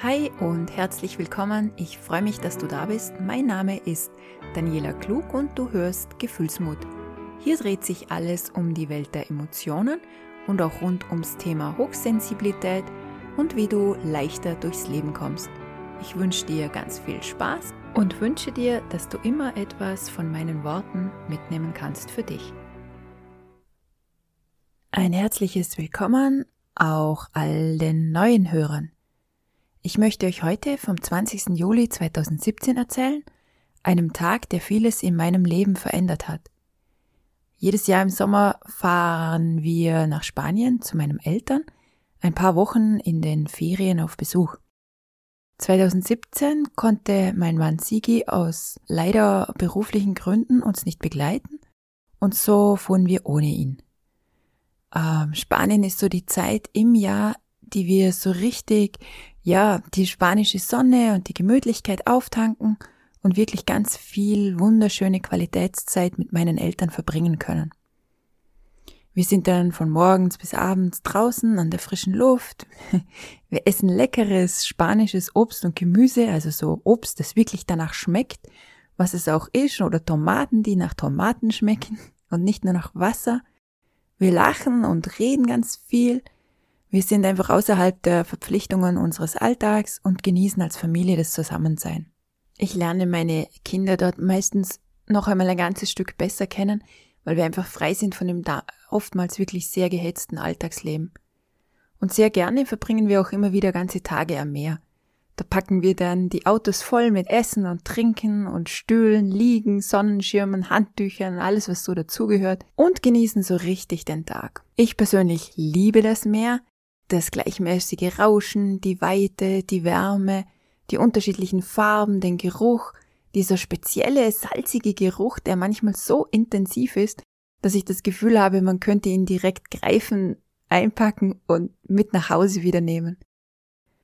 Hi und herzlich willkommen. Ich freue mich, dass du da bist. Mein Name ist Daniela Klug und du hörst Gefühlsmut. Hier dreht sich alles um die Welt der Emotionen und auch rund ums Thema Hochsensibilität und wie du leichter durchs Leben kommst. Ich wünsche dir ganz viel Spaß und wünsche dir, dass du immer etwas von meinen Worten mitnehmen kannst für dich. Ein herzliches Willkommen auch all den neuen Hörern. Ich möchte euch heute vom 20. Juli 2017 erzählen, einem Tag, der vieles in meinem Leben verändert hat. Jedes Jahr im Sommer fahren wir nach Spanien zu meinen Eltern, ein paar Wochen in den Ferien auf Besuch. 2017 konnte mein Mann Sigi aus leider beruflichen Gründen uns nicht begleiten und so fuhren wir ohne ihn. Ähm, Spanien ist so die Zeit im Jahr, die wir so richtig ja, die spanische Sonne und die Gemütlichkeit auftanken und wirklich ganz viel wunderschöne Qualitätszeit mit meinen Eltern verbringen können. Wir sind dann von morgens bis abends draußen an der frischen Luft. Wir essen leckeres spanisches Obst und Gemüse, also so Obst, das wirklich danach schmeckt, was es auch ist, oder Tomaten, die nach Tomaten schmecken und nicht nur nach Wasser. Wir lachen und reden ganz viel wir sind einfach außerhalb der Verpflichtungen unseres Alltags und genießen als Familie das Zusammensein. Ich lerne meine Kinder dort meistens noch einmal ein ganzes Stück besser kennen, weil wir einfach frei sind von dem da oftmals wirklich sehr gehetzten Alltagsleben. Und sehr gerne verbringen wir auch immer wieder ganze Tage am Meer. Da packen wir dann die Autos voll mit Essen und Trinken und Stühlen, Liegen, Sonnenschirmen, Handtüchern, alles was so dazugehört und genießen so richtig den Tag. Ich persönlich liebe das Meer, das gleichmäßige Rauschen, die Weite, die Wärme, die unterschiedlichen Farben, den Geruch, dieser spezielle salzige Geruch, der manchmal so intensiv ist, dass ich das Gefühl habe, man könnte ihn direkt greifen, einpacken und mit nach Hause wieder nehmen.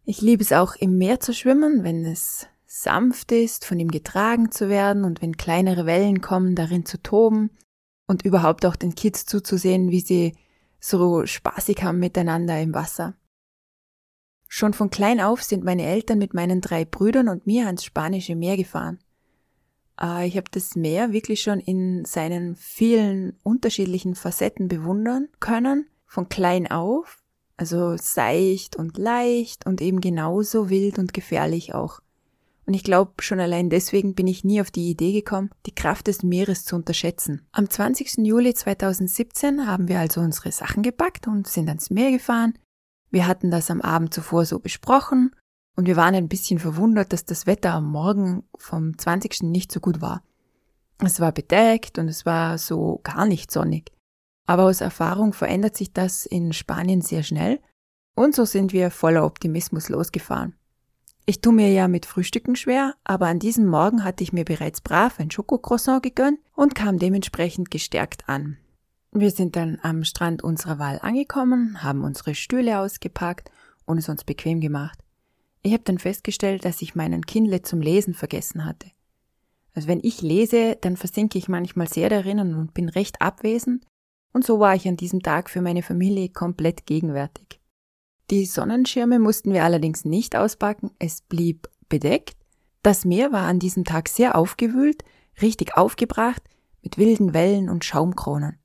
Ich liebe es auch im Meer zu schwimmen, wenn es sanft ist, von ihm getragen zu werden und wenn kleinere Wellen kommen, darin zu toben und überhaupt auch den Kids zuzusehen, wie sie so spaßig haben miteinander im Wasser. Schon von klein auf sind meine Eltern mit meinen drei Brüdern und mir ans spanische Meer gefahren. Äh, ich habe das Meer wirklich schon in seinen vielen unterschiedlichen Facetten bewundern können, von klein auf, also seicht und leicht und eben genauso wild und gefährlich auch. Und ich glaube, schon allein deswegen bin ich nie auf die Idee gekommen, die Kraft des Meeres zu unterschätzen. Am 20. Juli 2017 haben wir also unsere Sachen gepackt und sind ans Meer gefahren. Wir hatten das am Abend zuvor so besprochen und wir waren ein bisschen verwundert, dass das Wetter am Morgen vom 20. nicht so gut war. Es war bedeckt und es war so gar nicht sonnig. Aber aus Erfahrung verändert sich das in Spanien sehr schnell und so sind wir voller Optimismus losgefahren. Ich tu mir ja mit Frühstücken schwer, aber an diesem Morgen hatte ich mir bereits brav ein Schokocroissant gegönnt und kam dementsprechend gestärkt an. Wir sind dann am Strand unserer Wahl angekommen, haben unsere Stühle ausgepackt und es uns bequem gemacht. Ich habe dann festgestellt, dass ich meinen Kindle zum Lesen vergessen hatte. Also wenn ich lese, dann versinke ich manchmal sehr darin und bin recht abwesend, und so war ich an diesem Tag für meine Familie komplett gegenwärtig. Die Sonnenschirme mussten wir allerdings nicht auspacken, es blieb bedeckt. Das Meer war an diesem Tag sehr aufgewühlt, richtig aufgebracht, mit wilden Wellen und Schaumkronen.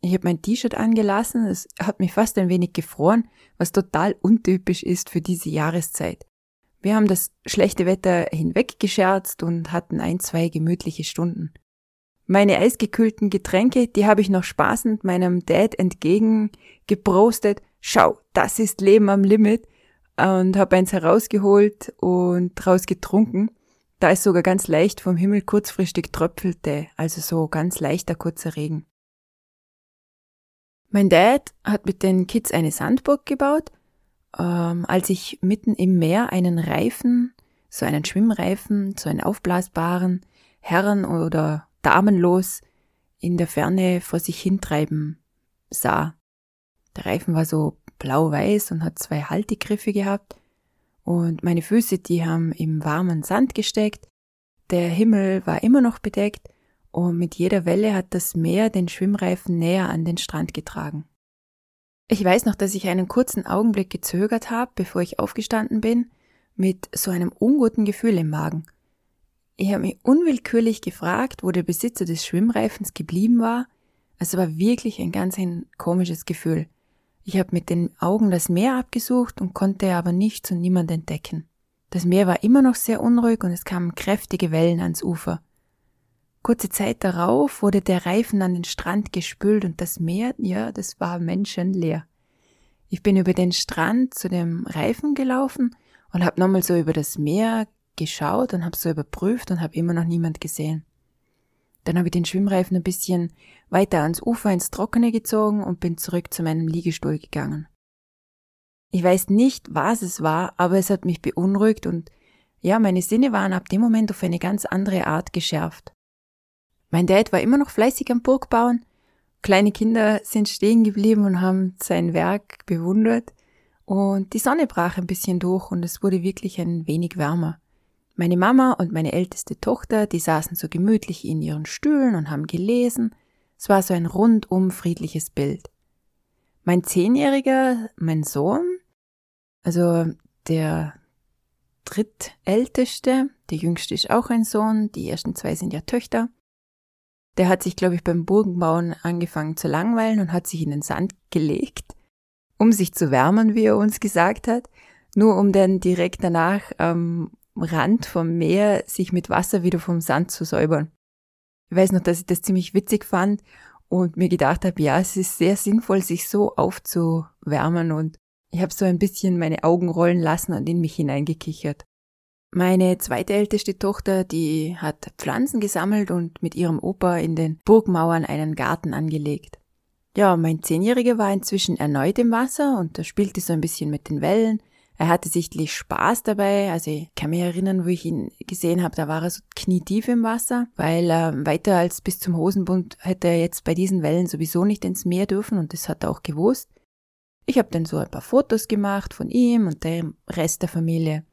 Ich habe mein T-Shirt angelassen, es hat mich fast ein wenig gefroren, was total untypisch ist für diese Jahreszeit. Wir haben das schlechte Wetter hinweggescherzt und hatten ein, zwei gemütliche Stunden. Meine eisgekühlten Getränke, die habe ich noch spaßend meinem Dad entgegengeprostet schau, das ist Leben am Limit und habe eins herausgeholt und draus getrunken. Da ist sogar ganz leicht vom Himmel kurzfristig tröpfelte, also so ganz leichter kurzer Regen. Mein Dad hat mit den Kids eine Sandburg gebaut, ähm, als ich mitten im Meer einen Reifen, so einen Schwimmreifen, so einen aufblasbaren, Herren- oder Damenlos in der Ferne vor sich hintreiben sah. Der Reifen war so blau-weiß und hat zwei Haltegriffe gehabt. Und meine Füße, die haben im warmen Sand gesteckt. Der Himmel war immer noch bedeckt und mit jeder Welle hat das Meer den Schwimmreifen näher an den Strand getragen. Ich weiß noch, dass ich einen kurzen Augenblick gezögert habe, bevor ich aufgestanden bin mit so einem unguten Gefühl im Magen. Ich habe mich unwillkürlich gefragt, wo der Besitzer des Schwimmreifens geblieben war. Es war wirklich ein ganz ein komisches Gefühl. Ich habe mit den Augen das Meer abgesucht und konnte aber nichts und niemand entdecken. Das Meer war immer noch sehr unruhig und es kamen kräftige Wellen ans Ufer. Kurze Zeit darauf wurde der Reifen an den Strand gespült und das Meer, ja, das war menschenleer. Ich bin über den Strand zu dem Reifen gelaufen und habe nochmal so über das Meer geschaut und habe so überprüft und habe immer noch niemand gesehen. Dann habe ich den Schwimmreifen ein bisschen weiter ans Ufer ins Trockene gezogen und bin zurück zu meinem Liegestuhl gegangen. Ich weiß nicht, was es war, aber es hat mich beunruhigt und ja, meine Sinne waren ab dem Moment auf eine ganz andere Art geschärft. Mein Dad war immer noch fleißig am Burg bauen. Kleine Kinder sind stehen geblieben und haben sein Werk bewundert. Und die Sonne brach ein bisschen durch und es wurde wirklich ein wenig wärmer. Meine Mama und meine älteste Tochter, die saßen so gemütlich in ihren Stühlen und haben gelesen. Es war so ein rundum friedliches Bild. Mein Zehnjähriger, mein Sohn, also der drittälteste, der jüngste ist auch ein Sohn, die ersten zwei sind ja Töchter. Der hat sich, glaube ich, beim Burgenbauen angefangen zu langweilen und hat sich in den Sand gelegt, um sich zu wärmen, wie er uns gesagt hat, nur um dann direkt danach am Rand vom Meer sich mit Wasser wieder vom Sand zu säubern. Ich weiß noch, dass ich das ziemlich witzig fand und mir gedacht habe, ja, es ist sehr sinnvoll, sich so aufzuwärmen und ich habe so ein bisschen meine Augen rollen lassen und in mich hineingekichert. Meine zweitälteste Tochter, die hat Pflanzen gesammelt und mit ihrem Opa in den Burgmauern einen Garten angelegt. Ja, mein Zehnjähriger war inzwischen erneut im Wasser und er spielte so ein bisschen mit den Wellen. Er hatte sichtlich Spaß dabei. Also ich kann mich erinnern, wo ich ihn gesehen habe, da war er so knietief im Wasser, weil äh, weiter als bis zum Hosenbund hätte er jetzt bei diesen Wellen sowieso nicht ins Meer dürfen und das hat er auch gewusst. Ich habe dann so ein paar Fotos gemacht von ihm und dem Rest der Familie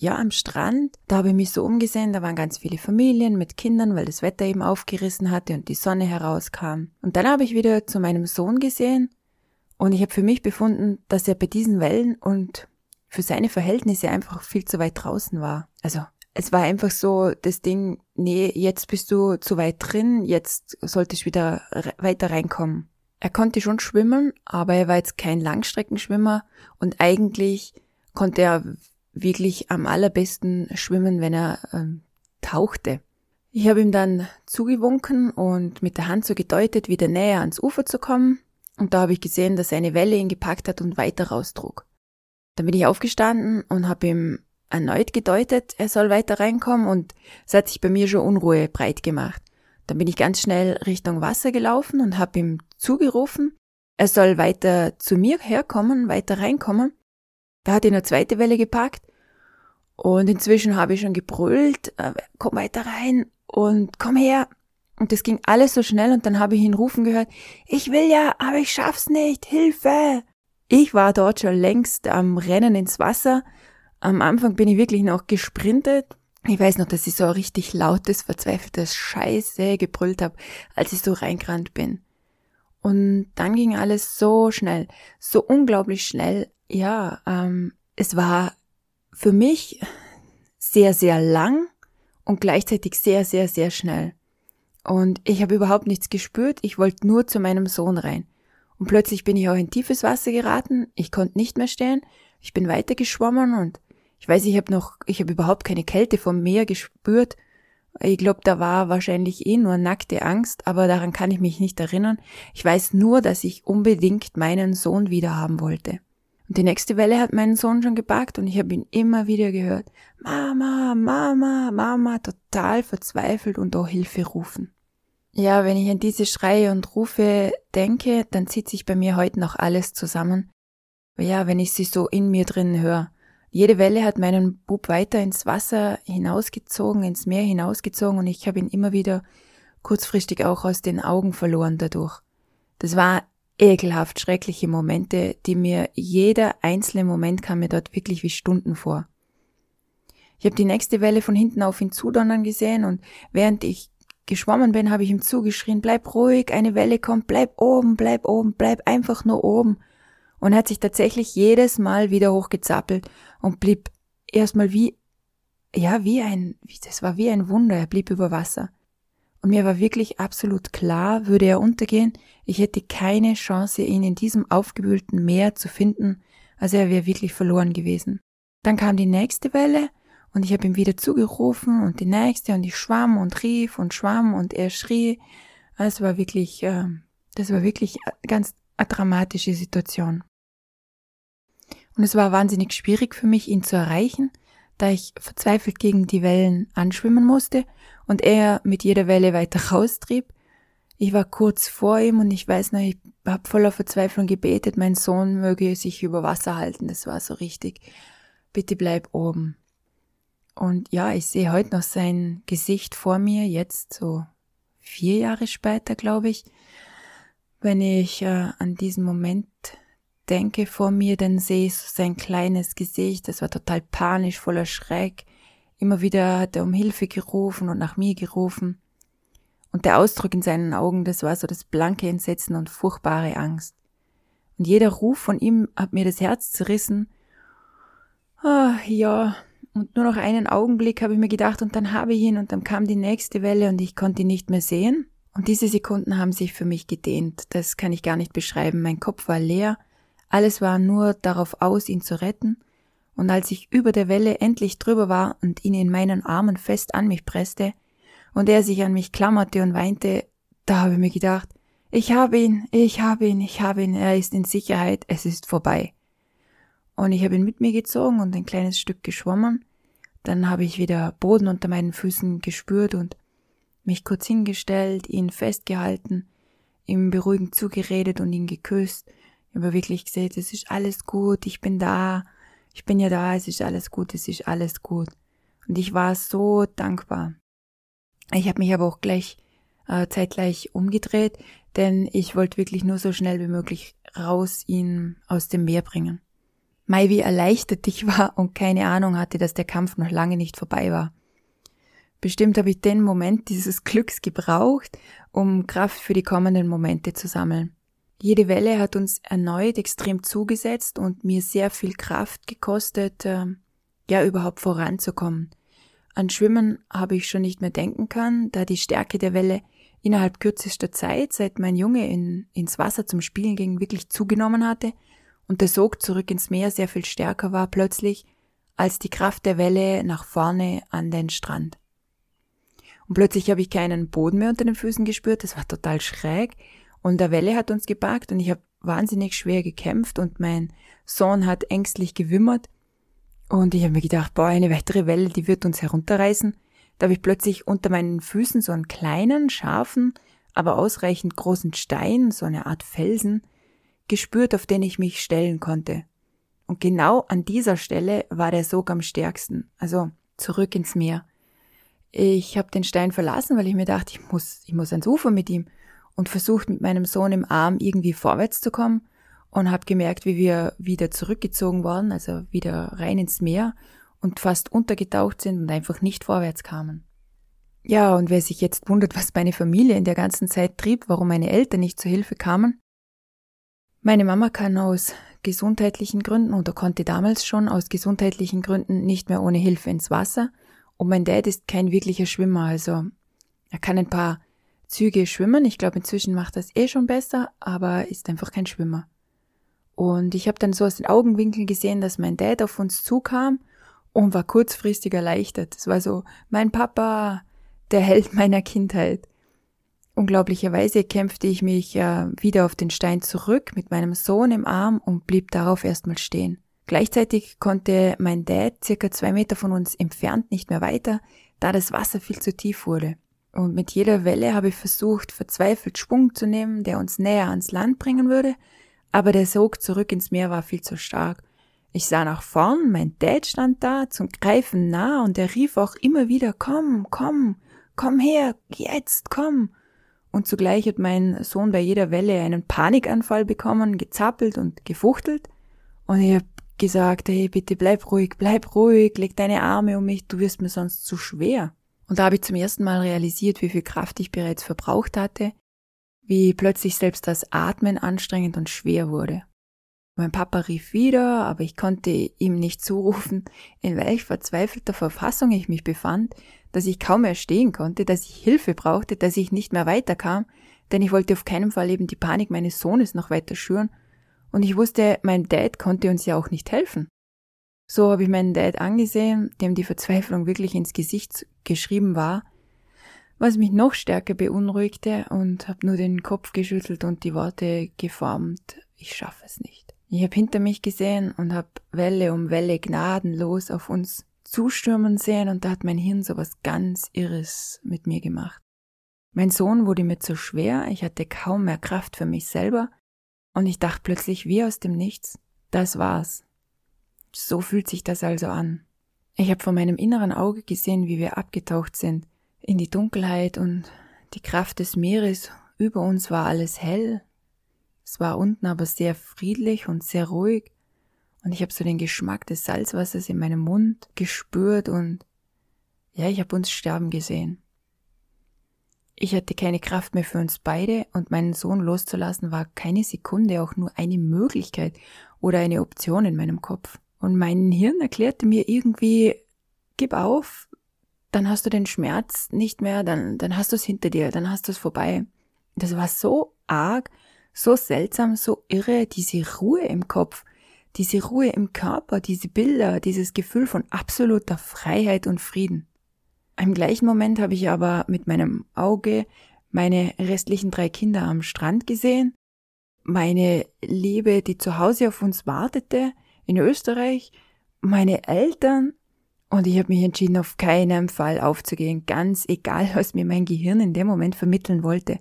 ja, am Strand, da habe ich mich so umgesehen, da waren ganz viele Familien mit Kindern, weil das Wetter eben aufgerissen hatte und die Sonne herauskam. Und dann habe ich wieder zu meinem Sohn gesehen und ich habe für mich befunden, dass er bei diesen Wellen und für seine Verhältnisse einfach viel zu weit draußen war. Also es war einfach so das Ding, nee, jetzt bist du zu weit drin, jetzt solltest du wieder weiter reinkommen. Er konnte schon schwimmen, aber er war jetzt kein Langstreckenschwimmer und eigentlich konnte er wirklich am allerbesten schwimmen, wenn er ähm, tauchte. Ich habe ihm dann zugewunken und mit der Hand so gedeutet, wieder näher ans Ufer zu kommen. Und da habe ich gesehen, dass eine Welle ihn gepackt hat und weiter raustrug. Dann bin ich aufgestanden und habe ihm erneut gedeutet, er soll weiter reinkommen und es hat sich bei mir schon Unruhe breit gemacht. Dann bin ich ganz schnell Richtung Wasser gelaufen und habe ihm zugerufen, er soll weiter zu mir herkommen, weiter reinkommen. Da hat ihn eine zweite Welle gepackt und inzwischen habe ich schon gebrüllt, äh, komm weiter rein und komm her. Und das ging alles so schnell und dann habe ich ihn rufen gehört, ich will ja, aber ich schaff's nicht, Hilfe. Ich war dort schon längst am Rennen ins Wasser. Am Anfang bin ich wirklich noch gesprintet. Ich weiß noch, dass ich so ein richtig lautes, verzweifeltes Scheiße gebrüllt habe, als ich so reingerannt bin. Und dann ging alles so schnell, so unglaublich schnell. Ja, ähm, es war für mich sehr, sehr lang und gleichzeitig sehr, sehr, sehr schnell. Und ich habe überhaupt nichts gespürt, ich wollte nur zu meinem Sohn rein. Und plötzlich bin ich auch in tiefes Wasser geraten, ich konnte nicht mehr stehen, ich bin weiter geschwommen und ich weiß, ich habe noch, ich habe überhaupt keine Kälte vom Meer gespürt. Ich glaube, da war wahrscheinlich eh nur nackte Angst, aber daran kann ich mich nicht erinnern. Ich weiß nur, dass ich unbedingt meinen Sohn wieder haben wollte. Und die nächste Welle hat meinen Sohn schon gepackt und ich habe ihn immer wieder gehört. Mama, Mama, Mama, total verzweifelt und auch Hilfe rufen. Ja, wenn ich an diese Schreie und Rufe denke, dann zieht sich bei mir heute noch alles zusammen. Ja, wenn ich sie so in mir drin höre. Jede Welle hat meinen Bub weiter ins Wasser hinausgezogen, ins Meer hinausgezogen und ich habe ihn immer wieder kurzfristig auch aus den Augen verloren dadurch. Das war ekelhaft schreckliche Momente, die mir jeder einzelne Moment kam mir dort wirklich wie Stunden vor. Ich habe die nächste Welle von hinten auf ihn zudonnern gesehen und während ich geschwommen bin, habe ich ihm zugeschrien, bleib ruhig, eine Welle kommt, bleib oben, bleib oben, bleib einfach nur oben. Und er hat sich tatsächlich jedes Mal wieder hochgezappelt und blieb erstmal wie, ja, wie ein, das war wie ein Wunder, er blieb über Wasser. Und mir war wirklich absolut klar, würde er untergehen, ich hätte keine Chance, ihn in diesem aufgewühlten Meer zu finden, also er wäre wirklich verloren gewesen. Dann kam die nächste Welle und ich habe ihm wieder zugerufen und die nächste und ich schwamm und rief und schwamm und er schrie. Es war wirklich, äh, das war wirklich ganz eine dramatische Situation. Und es war wahnsinnig schwierig für mich, ihn zu erreichen, da ich verzweifelt gegen die Wellen anschwimmen musste und er mit jeder Welle weiter raustrieb. Ich war kurz vor ihm und ich weiß noch, ich habe voller Verzweiflung gebetet, mein Sohn möge sich über Wasser halten. Das war so richtig. Bitte bleib oben. Und ja, ich sehe heute noch sein Gesicht vor mir, jetzt so vier Jahre später, glaube ich. Wenn ich äh, an diesen Moment denke vor mir, dann sehe ich so sein kleines Gesicht, das war total panisch, voller Schreck. Immer wieder hat er um Hilfe gerufen und nach mir gerufen. Und der Ausdruck in seinen Augen, das war so das blanke Entsetzen und furchtbare Angst. Und jeder Ruf von ihm hat mir das Herz zerrissen. Ah, ja, und nur noch einen Augenblick habe ich mir gedacht und dann habe ich ihn und dann kam die nächste Welle und ich konnte ihn nicht mehr sehen. Und diese Sekunden haben sich für mich gedehnt. Das kann ich gar nicht beschreiben. Mein Kopf war leer. Alles war nur darauf aus, ihn zu retten. Und als ich über der Welle endlich drüber war und ihn in meinen Armen fest an mich presste und er sich an mich klammerte und weinte, da habe ich mir gedacht, ich habe ihn, ich habe ihn, ich habe ihn, er ist in Sicherheit, es ist vorbei. Und ich habe ihn mit mir gezogen und ein kleines Stück geschwommen. Dann habe ich wieder Boden unter meinen Füßen gespürt und mich kurz hingestellt, ihn festgehalten, ihm beruhigend zugeredet und ihn geküsst. Ich habe wirklich gesagt, es ist alles gut, ich bin da, ich bin ja da, es ist alles gut, es ist alles gut. Und ich war so dankbar. Ich habe mich aber auch gleich äh, zeitgleich umgedreht, denn ich wollte wirklich nur so schnell wie möglich raus ihn aus dem Meer bringen. Mai, wie erleichtert ich war und keine Ahnung hatte, dass der Kampf noch lange nicht vorbei war. Bestimmt habe ich den Moment dieses Glücks gebraucht, um Kraft für die kommenden Momente zu sammeln. Jede Welle hat uns erneut extrem zugesetzt und mir sehr viel Kraft gekostet, äh, ja überhaupt voranzukommen. An Schwimmen habe ich schon nicht mehr denken können, da die Stärke der Welle innerhalb kürzester Zeit, seit mein Junge in, ins Wasser zum Spielen ging, wirklich zugenommen hatte und der Sog zurück ins Meer sehr viel stärker war plötzlich als die Kraft der Welle nach vorne an den Strand. Und plötzlich habe ich keinen Boden mehr unter den Füßen gespürt, das war total schräg und der Welle hat uns gepackt und ich habe wahnsinnig schwer gekämpft und mein Sohn hat ängstlich gewimmert und ich habe mir gedacht, boah, eine weitere Welle, die wird uns herunterreißen. Da habe ich plötzlich unter meinen Füßen so einen kleinen, scharfen, aber ausreichend großen Stein, so eine Art Felsen, gespürt, auf den ich mich stellen konnte. Und genau an dieser Stelle war der Sog am stärksten, also zurück ins Meer. Ich habe den Stein verlassen, weil ich mir dachte, ich muss, ich muss ans Ufer mit ihm und versucht mit meinem Sohn im Arm irgendwie vorwärts zu kommen und habe gemerkt, wie wir wieder zurückgezogen waren, also wieder rein ins Meer und fast untergetaucht sind und einfach nicht vorwärts kamen. Ja, und wer sich jetzt wundert, was meine Familie in der ganzen Zeit trieb, warum meine Eltern nicht zur Hilfe kamen, meine Mama kann aus gesundheitlichen Gründen oder konnte damals schon aus gesundheitlichen Gründen nicht mehr ohne Hilfe ins Wasser und mein Dad ist kein wirklicher Schwimmer, also er kann ein paar Züge schwimmen. Ich glaube, inzwischen macht das eh schon besser, aber ist einfach kein Schwimmer. Und ich habe dann so aus den Augenwinkeln gesehen, dass mein Dad auf uns zukam und war kurzfristig erleichtert. Es war so, mein Papa, der Held meiner Kindheit. Unglaublicherweise kämpfte ich mich äh, wieder auf den Stein zurück mit meinem Sohn im Arm und blieb darauf erstmal stehen. Gleichzeitig konnte mein Dad circa zwei Meter von uns entfernt nicht mehr weiter, da das Wasser viel zu tief wurde. Und mit jeder Welle habe ich versucht, verzweifelt Schwung zu nehmen, der uns näher ans Land bringen würde, aber der Sog zurück ins Meer war viel zu stark. Ich sah nach vorn, mein Dad stand da, zum Greifen nah, und er rief auch immer wieder, komm, komm, komm her, jetzt, komm und zugleich hat mein Sohn bei jeder Welle einen Panikanfall bekommen, gezappelt und gefuchtelt. Und ich habe gesagt, hey, bitte bleib ruhig, bleib ruhig, leg deine Arme um mich, du wirst mir sonst zu schwer. Und da habe ich zum ersten Mal realisiert, wie viel Kraft ich bereits verbraucht hatte, wie plötzlich selbst das Atmen anstrengend und schwer wurde. Mein Papa rief wieder, aber ich konnte ihm nicht zurufen, in welch verzweifelter Verfassung ich mich befand, dass ich kaum mehr stehen konnte, dass ich Hilfe brauchte, dass ich nicht mehr weiterkam, denn ich wollte auf keinen Fall eben die Panik meines Sohnes noch weiter schüren, und ich wusste, mein Dad konnte uns ja auch nicht helfen. So habe ich meinen Dad angesehen, dem die Verzweiflung wirklich ins Gesicht geschrieben war, was mich noch stärker beunruhigte und habe nur den Kopf geschüttelt und die Worte geformt, ich schaffe es nicht. Ich habe hinter mich gesehen und habe Welle um Welle gnadenlos auf uns zustürmen sehen und da hat mein Hirn so was ganz Irres mit mir gemacht. Mein Sohn wurde mir zu schwer, ich hatte kaum mehr Kraft für mich selber und ich dachte plötzlich wie aus dem Nichts, das war's. So fühlt sich das also an. Ich habe vor meinem inneren Auge gesehen, wie wir abgetaucht sind in die Dunkelheit und die Kraft des Meeres über uns war alles hell es war unten aber sehr friedlich und sehr ruhig und ich habe so den Geschmack des Salzwassers in meinem Mund gespürt und ja, ich habe uns sterben gesehen. Ich hatte keine Kraft mehr für uns beide und meinen Sohn loszulassen war keine Sekunde auch nur eine Möglichkeit oder eine Option in meinem Kopf. Und mein Hirn erklärte mir irgendwie, gib auf, dann hast du den Schmerz nicht mehr, dann, dann hast du es hinter dir, dann hast du es vorbei. Das war so arg, so seltsam, so irre, diese Ruhe im Kopf, diese Ruhe im Körper, diese Bilder, dieses Gefühl von absoluter Freiheit und Frieden. Im gleichen Moment habe ich aber mit meinem Auge meine restlichen drei Kinder am Strand gesehen, meine Liebe, die zu Hause auf uns wartete, in Österreich, meine Eltern, und ich habe mich entschieden, auf keinen Fall aufzugehen, ganz egal, was mir mein Gehirn in dem Moment vermitteln wollte.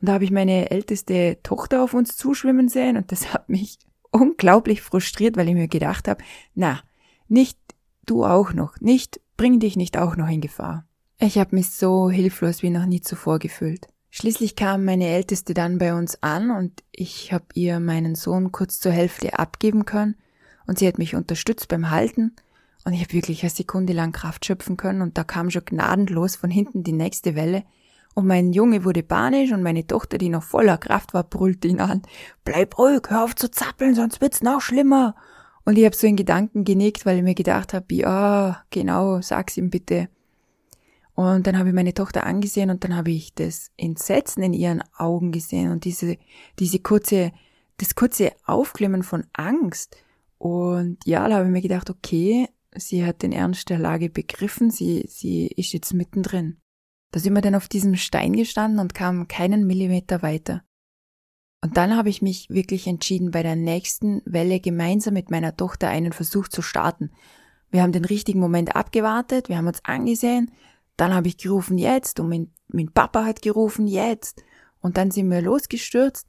Und da habe ich meine älteste Tochter auf uns zuschwimmen sehen und das hat mich unglaublich frustriert, weil ich mir gedacht habe, na, nicht du auch noch, nicht, bring dich nicht auch noch in Gefahr. Ich habe mich so hilflos wie noch nie zuvor gefühlt. Schließlich kam meine Älteste dann bei uns an und ich habe ihr meinen Sohn kurz zur Hälfte abgeben können und sie hat mich unterstützt beim Halten und ich habe wirklich eine Sekunde lang Kraft schöpfen können und da kam schon gnadenlos von hinten die nächste Welle und mein Junge wurde panisch und meine Tochter, die noch voller Kraft war, brüllte ihn an. Bleib ruhig, hör auf zu zappeln, sonst wird's noch schlimmer. Und ich habe so in Gedanken genickt, weil ich mir gedacht habe, ja, genau, sag's ihm bitte. Und dann habe ich meine Tochter angesehen und dann habe ich das Entsetzen in ihren Augen gesehen und diese, diese kurze, das kurze Aufklimmen von Angst. Und ja, da habe ich mir gedacht, okay, sie hat den Ernst der Lage begriffen, sie, sie ist jetzt mittendrin. Da sind wir dann auf diesem Stein gestanden und kamen keinen Millimeter weiter. Und dann habe ich mich wirklich entschieden, bei der nächsten Welle gemeinsam mit meiner Tochter einen Versuch zu starten. Wir haben den richtigen Moment abgewartet, wir haben uns angesehen, dann habe ich gerufen jetzt und mein, mein Papa hat gerufen jetzt und dann sind wir losgestürzt.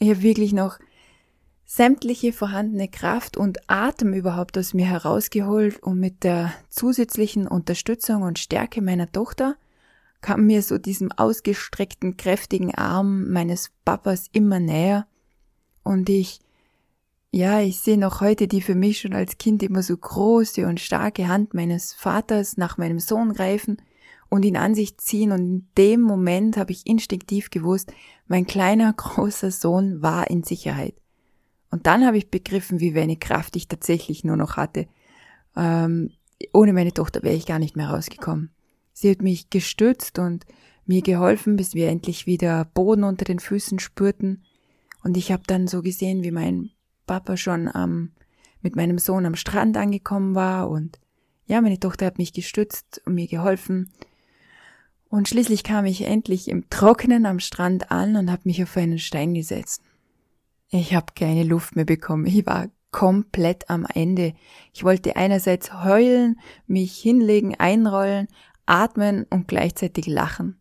Ich habe wirklich noch sämtliche vorhandene Kraft und Atem überhaupt aus mir herausgeholt und mit der zusätzlichen Unterstützung und Stärke meiner Tochter kam mir so diesem ausgestreckten, kräftigen Arm meines Papas immer näher und ich, ja, ich sehe noch heute die für mich schon als Kind immer so große und starke Hand meines Vaters nach meinem Sohn greifen und ihn an sich ziehen und in dem Moment habe ich instinktiv gewusst, mein kleiner, großer Sohn war in Sicherheit. Und dann habe ich begriffen, wie wenig Kraft ich tatsächlich nur noch hatte. Ähm, ohne meine Tochter wäre ich gar nicht mehr rausgekommen. Sie hat mich gestützt und mir geholfen, bis wir endlich wieder Boden unter den Füßen spürten. Und ich habe dann so gesehen, wie mein Papa schon am, mit meinem Sohn am Strand angekommen war. Und ja, meine Tochter hat mich gestützt und mir geholfen. Und schließlich kam ich endlich im Trockenen am Strand an und habe mich auf einen Stein gesetzt. Ich habe keine Luft mehr bekommen. Ich war komplett am Ende. Ich wollte einerseits heulen, mich hinlegen, einrollen, atmen und gleichzeitig lachen.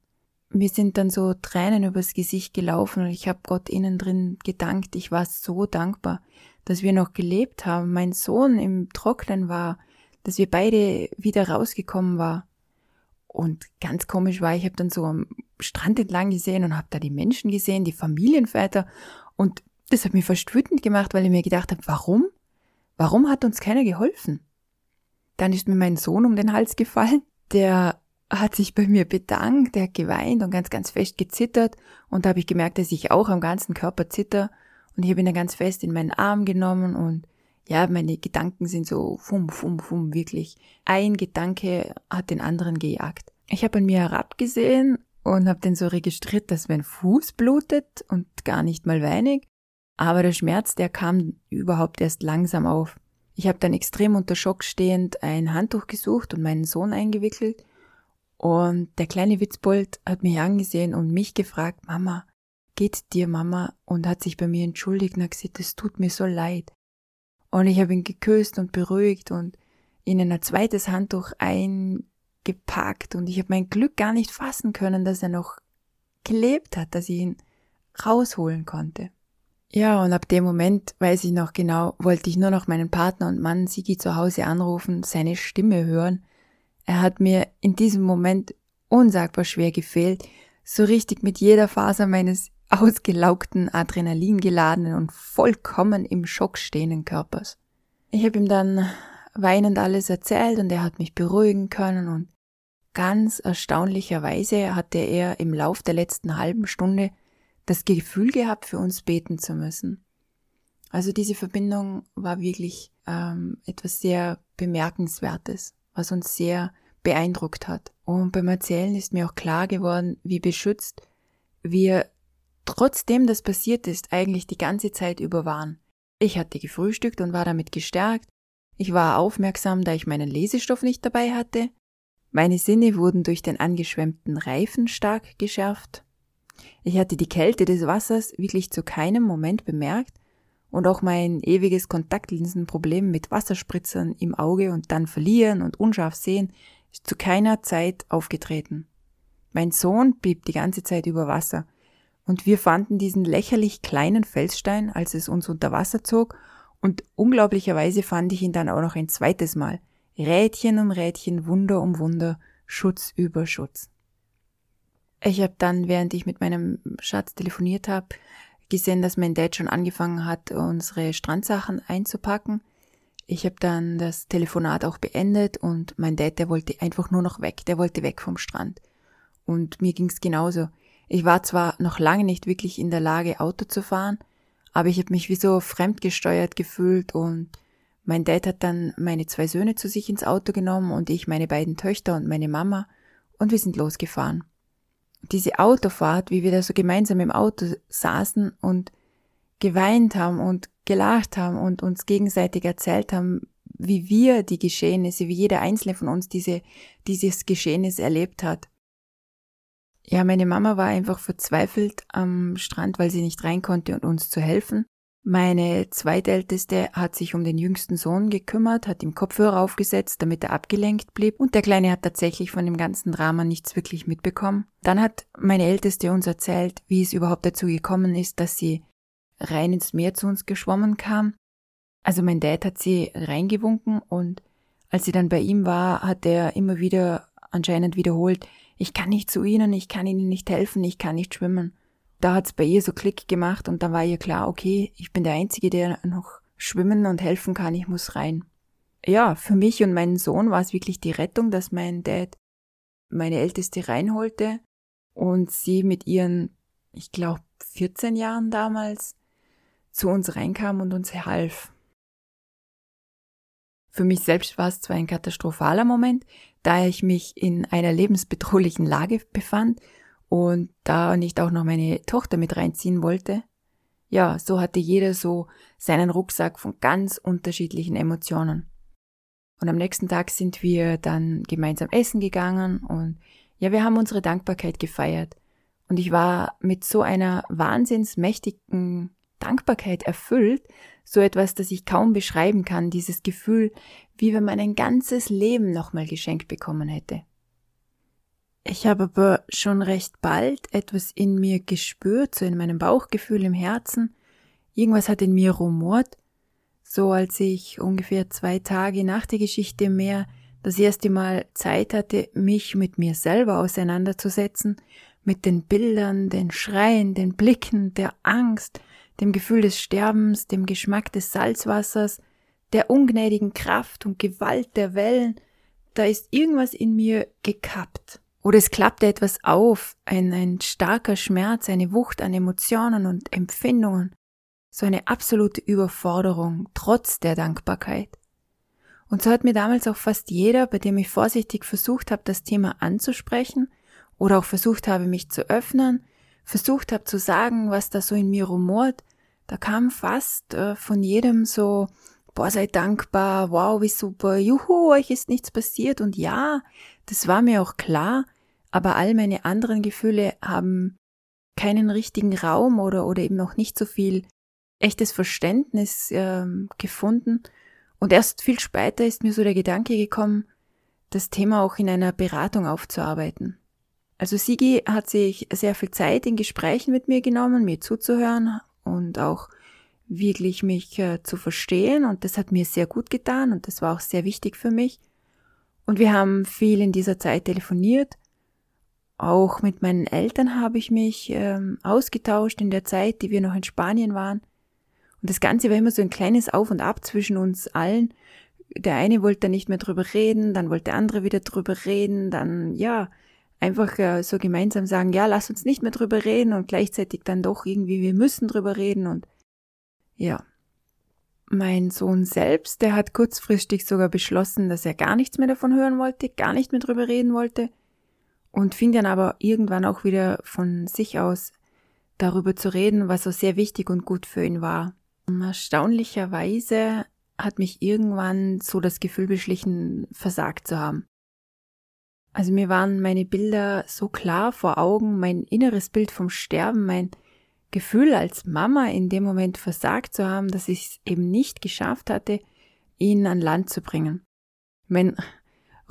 Mir sind dann so Tränen übers Gesicht gelaufen und ich habe Gott innen drin gedankt. Ich war so dankbar, dass wir noch gelebt haben, mein Sohn im Trocknen war, dass wir beide wieder rausgekommen war. Und ganz komisch war, ich habe dann so am Strand entlang gesehen und habe da die Menschen gesehen, die Familienväter. Und das hat mich fast wütend gemacht, weil ich mir gedacht habe, warum? Warum hat uns keiner geholfen? Dann ist mir mein Sohn um den Hals gefallen der hat sich bei mir bedankt, der hat geweint und ganz, ganz fest gezittert und da habe ich gemerkt, dass ich auch am ganzen Körper zitter Und ich habe ihn dann ganz fest in meinen Arm genommen und ja, meine Gedanken sind so fum, fum, fum, wirklich. Ein Gedanke hat den anderen gejagt. Ich habe an mir herabgesehen und habe dann so registriert, dass mein Fuß blutet und gar nicht mal weinig. Aber der Schmerz, der kam überhaupt erst langsam auf. Ich habe dann extrem unter Schock stehend ein Handtuch gesucht und meinen Sohn eingewickelt. Und der kleine Witzbold hat mich angesehen und mich gefragt, Mama, geht dir, Mama? Und hat sich bei mir entschuldigt und hat gesagt, es tut mir so leid. Und ich habe ihn geküsst und beruhigt und ihnen ein zweites Handtuch eingepackt und ich habe mein Glück gar nicht fassen können, dass er noch gelebt hat, dass ich ihn rausholen konnte. Ja, und ab dem Moment, weiß ich noch genau, wollte ich nur noch meinen Partner und Mann Sigi zu Hause anrufen, seine Stimme hören. Er hat mir in diesem Moment unsagbar schwer gefehlt, so richtig mit jeder Faser meines ausgelaugten, adrenalingeladenen und vollkommen im Schock stehenden Körpers. Ich habe ihm dann weinend alles erzählt und er hat mich beruhigen können und ganz erstaunlicherweise hatte er im Lauf der letzten halben Stunde das Gefühl gehabt, für uns beten zu müssen. Also diese Verbindung war wirklich ähm, etwas sehr Bemerkenswertes, was uns sehr beeindruckt hat. Und beim Erzählen ist mir auch klar geworden, wie beschützt wir trotzdem das passiert ist, eigentlich die ganze Zeit über waren. Ich hatte gefrühstückt und war damit gestärkt. Ich war aufmerksam, da ich meinen Lesestoff nicht dabei hatte. Meine Sinne wurden durch den angeschwemmten Reifen stark geschärft. Ich hatte die Kälte des Wassers wirklich zu keinem Moment bemerkt und auch mein ewiges Kontaktlinsenproblem mit Wasserspritzern im Auge und dann verlieren und unscharf sehen ist zu keiner Zeit aufgetreten. Mein Sohn blieb die ganze Zeit über Wasser und wir fanden diesen lächerlich kleinen Felsstein, als es uns unter Wasser zog, und unglaublicherweise fand ich ihn dann auch noch ein zweites Mal. Rädchen um Rädchen, Wunder um Wunder, Schutz über Schutz. Ich habe dann, während ich mit meinem Schatz telefoniert habe, gesehen, dass mein Dad schon angefangen hat, unsere Strandsachen einzupacken. Ich habe dann das Telefonat auch beendet und mein Dad, der wollte einfach nur noch weg, der wollte weg vom Strand. Und mir ging's genauso. Ich war zwar noch lange nicht wirklich in der Lage, Auto zu fahren, aber ich habe mich wie so fremdgesteuert gefühlt und mein Dad hat dann meine zwei Söhne zu sich ins Auto genommen und ich meine beiden Töchter und meine Mama und wir sind losgefahren. Diese Autofahrt, wie wir da so gemeinsam im Auto saßen und geweint haben und gelacht haben und uns gegenseitig erzählt haben, wie wir die Geschehnisse, wie jeder einzelne von uns diese, dieses Geschehnis erlebt hat. Ja, meine Mama war einfach verzweifelt am Strand, weil sie nicht rein konnte und uns zu helfen. Meine zweitälteste hat sich um den jüngsten Sohn gekümmert, hat ihm Kopfhörer aufgesetzt, damit er abgelenkt blieb, und der Kleine hat tatsächlich von dem ganzen Drama nichts wirklich mitbekommen. Dann hat meine Älteste uns erzählt, wie es überhaupt dazu gekommen ist, dass sie rein ins Meer zu uns geschwommen kam. Also mein Dad hat sie reingewunken und als sie dann bei ihm war, hat er immer wieder anscheinend wiederholt, ich kann nicht zu ihnen, ich kann ihnen nicht helfen, ich kann nicht schwimmen. Da hat's bei ihr so Klick gemacht und dann war ihr klar, okay, ich bin der Einzige, der noch schwimmen und helfen kann, ich muss rein. Ja, für mich und meinen Sohn war es wirklich die Rettung, dass mein Dad meine Älteste reinholte und sie mit ihren, ich glaube, 14 Jahren damals zu uns reinkam und uns half. Für mich selbst war es zwar ein katastrophaler Moment, da ich mich in einer lebensbedrohlichen Lage befand und da nicht auch noch meine Tochter mit reinziehen wollte. Ja, so hatte jeder so seinen Rucksack von ganz unterschiedlichen Emotionen. Und am nächsten Tag sind wir dann gemeinsam essen gegangen und ja, wir haben unsere Dankbarkeit gefeiert. Und ich war mit so einer wahnsinnsmächtigen Dankbarkeit erfüllt, so etwas, das ich kaum beschreiben kann, dieses Gefühl, wie wenn man ein ganzes Leben nochmal geschenkt bekommen hätte. Ich habe aber schon recht bald etwas in mir gespürt, so in meinem Bauchgefühl im Herzen. Irgendwas hat in mir rumort, so als ich ungefähr zwei Tage nach der Geschichte im Meer das erste Mal Zeit hatte, mich mit mir selber auseinanderzusetzen, mit den Bildern, den Schreien, den Blicken, der Angst, dem Gefühl des Sterbens, dem Geschmack des Salzwassers, der ungnädigen Kraft und Gewalt der Wellen, da ist irgendwas in mir gekappt. Oder es klappte etwas auf, ein, ein starker Schmerz, eine Wucht an Emotionen und Empfindungen. so eine absolute Überforderung, trotz der Dankbarkeit. Und so hat mir damals auch fast jeder, bei dem ich vorsichtig versucht habe, das Thema anzusprechen oder auch versucht habe, mich zu öffnen, versucht habe zu sagen, was da so in mir rumort, da kam fast äh, von jedem so, boah, sei dankbar, wow, wie super, juhu, euch ist nichts passiert und ja, das war mir auch klar, aber all meine anderen Gefühle haben keinen richtigen Raum oder, oder eben noch nicht so viel echtes Verständnis äh, gefunden. Und erst viel später ist mir so der Gedanke gekommen, das Thema auch in einer Beratung aufzuarbeiten. Also Sigi hat sich sehr viel Zeit in Gesprächen mit mir genommen, mir zuzuhören und auch wirklich mich äh, zu verstehen und das hat mir sehr gut getan und das war auch sehr wichtig für mich. Und wir haben viel in dieser Zeit telefoniert. Auch mit meinen Eltern habe ich mich ähm, ausgetauscht in der Zeit, die wir noch in Spanien waren. Und das Ganze war immer so ein kleines Auf und Ab zwischen uns allen. Der eine wollte dann nicht mehr drüber reden, dann wollte der andere wieder drüber reden, dann, ja, einfach äh, so gemeinsam sagen, ja, lass uns nicht mehr drüber reden und gleichzeitig dann doch irgendwie, wir müssen drüber reden und, ja. Mein Sohn selbst, der hat kurzfristig sogar beschlossen, dass er gar nichts mehr davon hören wollte, gar nicht mehr drüber reden wollte und fing dann aber irgendwann auch wieder von sich aus darüber zu reden, was so sehr wichtig und gut für ihn war. Erstaunlicherweise hat mich irgendwann so das Gefühl beschlichen, versagt zu haben. Also mir waren meine Bilder so klar vor Augen, mein inneres Bild vom Sterben, mein Gefühl als Mama in dem Moment versagt zu haben, dass ich es eben nicht geschafft hatte, ihn an Land zu bringen. Wenn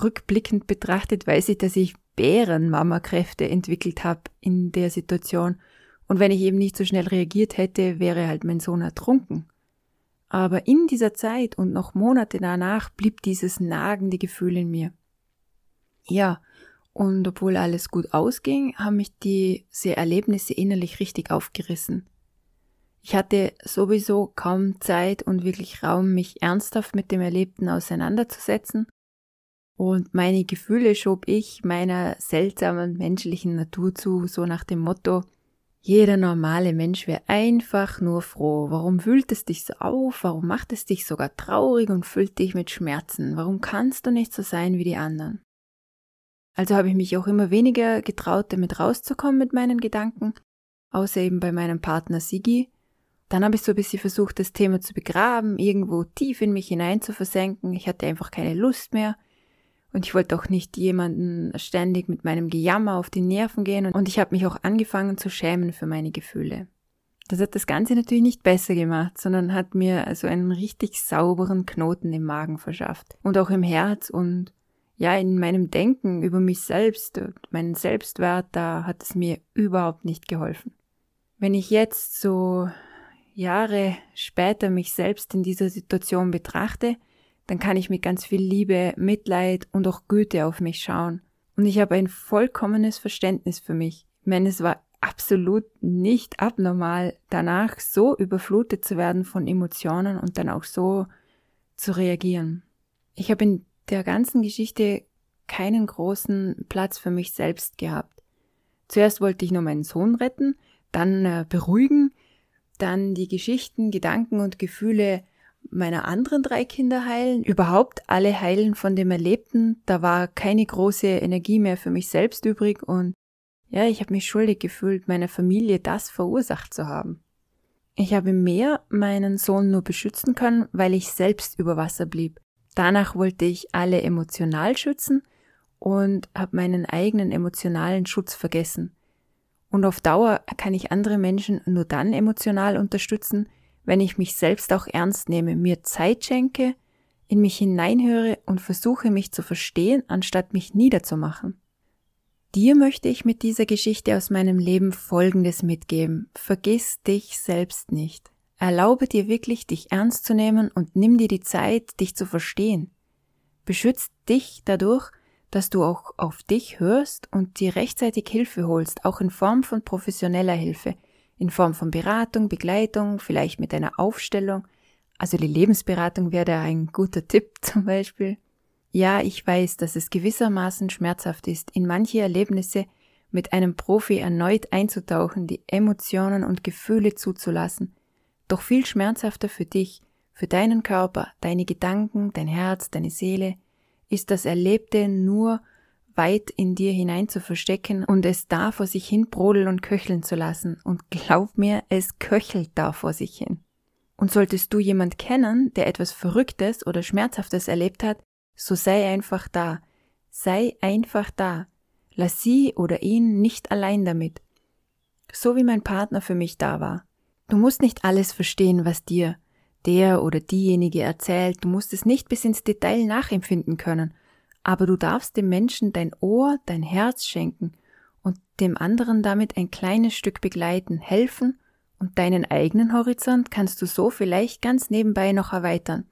rückblickend betrachtet weiß ich, dass ich Bärenmama-Kräfte entwickelt habe in der Situation und wenn ich eben nicht so schnell reagiert hätte, wäre halt mein Sohn ertrunken. Aber in dieser Zeit und noch Monate danach blieb dieses nagende Gefühl in mir. Ja, und obwohl alles gut ausging, haben mich diese Erlebnisse innerlich richtig aufgerissen. Ich hatte sowieso kaum Zeit und wirklich Raum, mich ernsthaft mit dem Erlebten auseinanderzusetzen, und meine Gefühle schob ich meiner seltsamen menschlichen Natur zu, so nach dem Motto, jeder normale Mensch wäre einfach nur froh. Warum wühlt es dich so auf? Warum macht es dich sogar traurig und füllt dich mit Schmerzen? Warum kannst du nicht so sein wie die anderen? Also habe ich mich auch immer weniger getraut, damit rauszukommen mit meinen Gedanken, außer eben bei meinem Partner Sigi. Dann habe ich so ein bisschen versucht, das Thema zu begraben, irgendwo tief in mich hinein zu versenken. Ich hatte einfach keine Lust mehr. Und ich wollte auch nicht jemanden ständig mit meinem Gejammer auf die Nerven gehen und ich habe mich auch angefangen zu schämen für meine Gefühle. Das hat das Ganze natürlich nicht besser gemacht, sondern hat mir also einen richtig sauberen Knoten im Magen verschafft und auch im Herz und ja, in meinem Denken über mich selbst und meinen Selbstwert, da hat es mir überhaupt nicht geholfen. Wenn ich jetzt so Jahre später mich selbst in dieser Situation betrachte, dann kann ich mit ganz viel Liebe, Mitleid und auch Güte auf mich schauen. Und ich habe ein vollkommenes Verständnis für mich. Ich meine, es war absolut nicht abnormal, danach so überflutet zu werden von Emotionen und dann auch so zu reagieren. Ich habe in der ganzen Geschichte keinen großen Platz für mich selbst gehabt. Zuerst wollte ich nur meinen Sohn retten, dann äh, beruhigen, dann die Geschichten, Gedanken und Gefühle meiner anderen drei Kinder heilen, überhaupt alle heilen von dem Erlebten. Da war keine große Energie mehr für mich selbst übrig und ja, ich habe mich schuldig gefühlt, meiner Familie das verursacht zu haben. Ich habe mehr meinen Sohn nur beschützen können, weil ich selbst über Wasser blieb. Danach wollte ich alle emotional schützen und habe meinen eigenen emotionalen Schutz vergessen. Und auf Dauer kann ich andere Menschen nur dann emotional unterstützen, wenn ich mich selbst auch ernst nehme, mir Zeit schenke, in mich hineinhöre und versuche mich zu verstehen, anstatt mich niederzumachen. Dir möchte ich mit dieser Geschichte aus meinem Leben Folgendes mitgeben. Vergiss dich selbst nicht. Erlaube dir wirklich, dich ernst zu nehmen und nimm dir die Zeit, dich zu verstehen. Beschützt dich dadurch, dass du auch auf dich hörst und dir rechtzeitig Hilfe holst, auch in Form von professioneller Hilfe, in Form von Beratung, Begleitung, vielleicht mit einer Aufstellung. Also die Lebensberatung wäre da ein guter Tipp zum Beispiel. Ja, ich weiß, dass es gewissermaßen schmerzhaft ist, in manche Erlebnisse mit einem Profi erneut einzutauchen, die Emotionen und Gefühle zuzulassen. Doch viel schmerzhafter für dich, für deinen Körper, deine Gedanken, dein Herz, deine Seele, ist das Erlebte nur weit in dir hinein zu verstecken und es da vor sich hin brodeln und köcheln zu lassen. Und glaub mir, es köchelt da vor sich hin. Und solltest du jemand kennen, der etwas Verrücktes oder Schmerzhaftes erlebt hat, so sei einfach da. Sei einfach da. Lass sie oder ihn nicht allein damit. So wie mein Partner für mich da war. Du musst nicht alles verstehen, was dir der oder diejenige erzählt, du musst es nicht bis ins Detail nachempfinden können, aber du darfst dem Menschen dein Ohr, dein Herz schenken und dem anderen damit ein kleines Stück begleiten, helfen und deinen eigenen Horizont kannst du so vielleicht ganz nebenbei noch erweitern.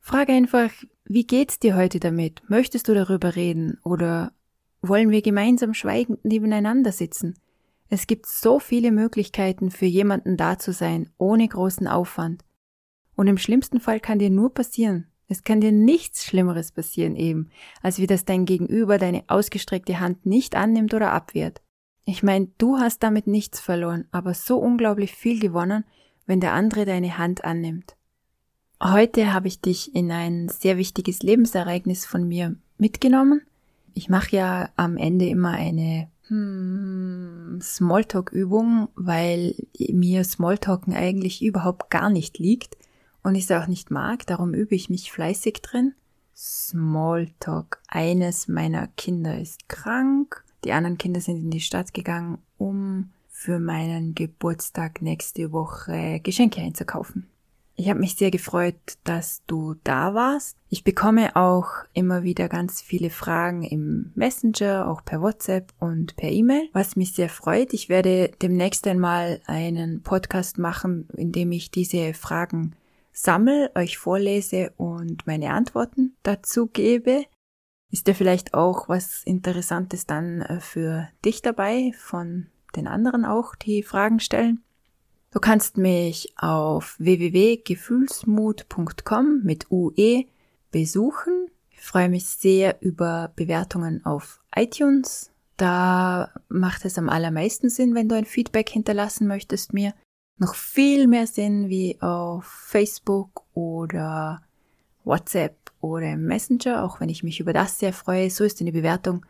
Frag einfach, wie geht's dir heute damit? Möchtest du darüber reden oder wollen wir gemeinsam schweigend nebeneinander sitzen? Es gibt so viele Möglichkeiten für jemanden da zu sein, ohne großen Aufwand. Und im schlimmsten Fall kann dir nur passieren, es kann dir nichts Schlimmeres passieren eben, als wie das dein Gegenüber deine ausgestreckte Hand nicht annimmt oder abwehrt. Ich meine, du hast damit nichts verloren, aber so unglaublich viel gewonnen, wenn der andere deine Hand annimmt. Heute habe ich dich in ein sehr wichtiges Lebensereignis von mir mitgenommen. Ich mache ja am Ende immer eine hm, Smalltalk-Übung, weil mir Smalltalken eigentlich überhaupt gar nicht liegt und ich es auch nicht mag, darum übe ich mich fleißig drin. Smalltalk. Eines meiner Kinder ist krank, die anderen Kinder sind in die Stadt gegangen, um für meinen Geburtstag nächste Woche Geschenke einzukaufen. Ich habe mich sehr gefreut, dass du da warst. Ich bekomme auch immer wieder ganz viele Fragen im Messenger, auch per WhatsApp und per E-Mail, was mich sehr freut. Ich werde demnächst einmal einen Podcast machen, in dem ich diese Fragen sammle, euch vorlese und meine Antworten dazu gebe. Ist ja vielleicht auch was Interessantes dann äh, für dich dabei, von den anderen auch, die Fragen stellen. Du kannst mich auf www.gefühlsmut.com mit UE besuchen. Ich freue mich sehr über Bewertungen auf iTunes. Da macht es am allermeisten Sinn, wenn du ein Feedback hinterlassen möchtest mir noch viel mehr Sinn wie auf Facebook oder WhatsApp oder Messenger, auch wenn ich mich über das sehr freue. So ist eine Bewertung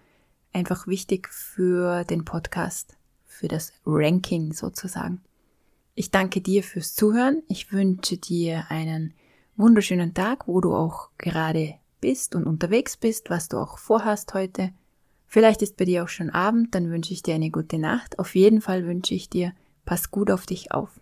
einfach wichtig für den Podcast, für das Ranking sozusagen. Ich danke dir fürs Zuhören. Ich wünsche dir einen wunderschönen Tag, wo du auch gerade bist und unterwegs bist, was du auch vorhast heute. Vielleicht ist bei dir auch schon Abend, dann wünsche ich dir eine gute Nacht. Auf jeden Fall wünsche ich dir Pass gut auf dich auf.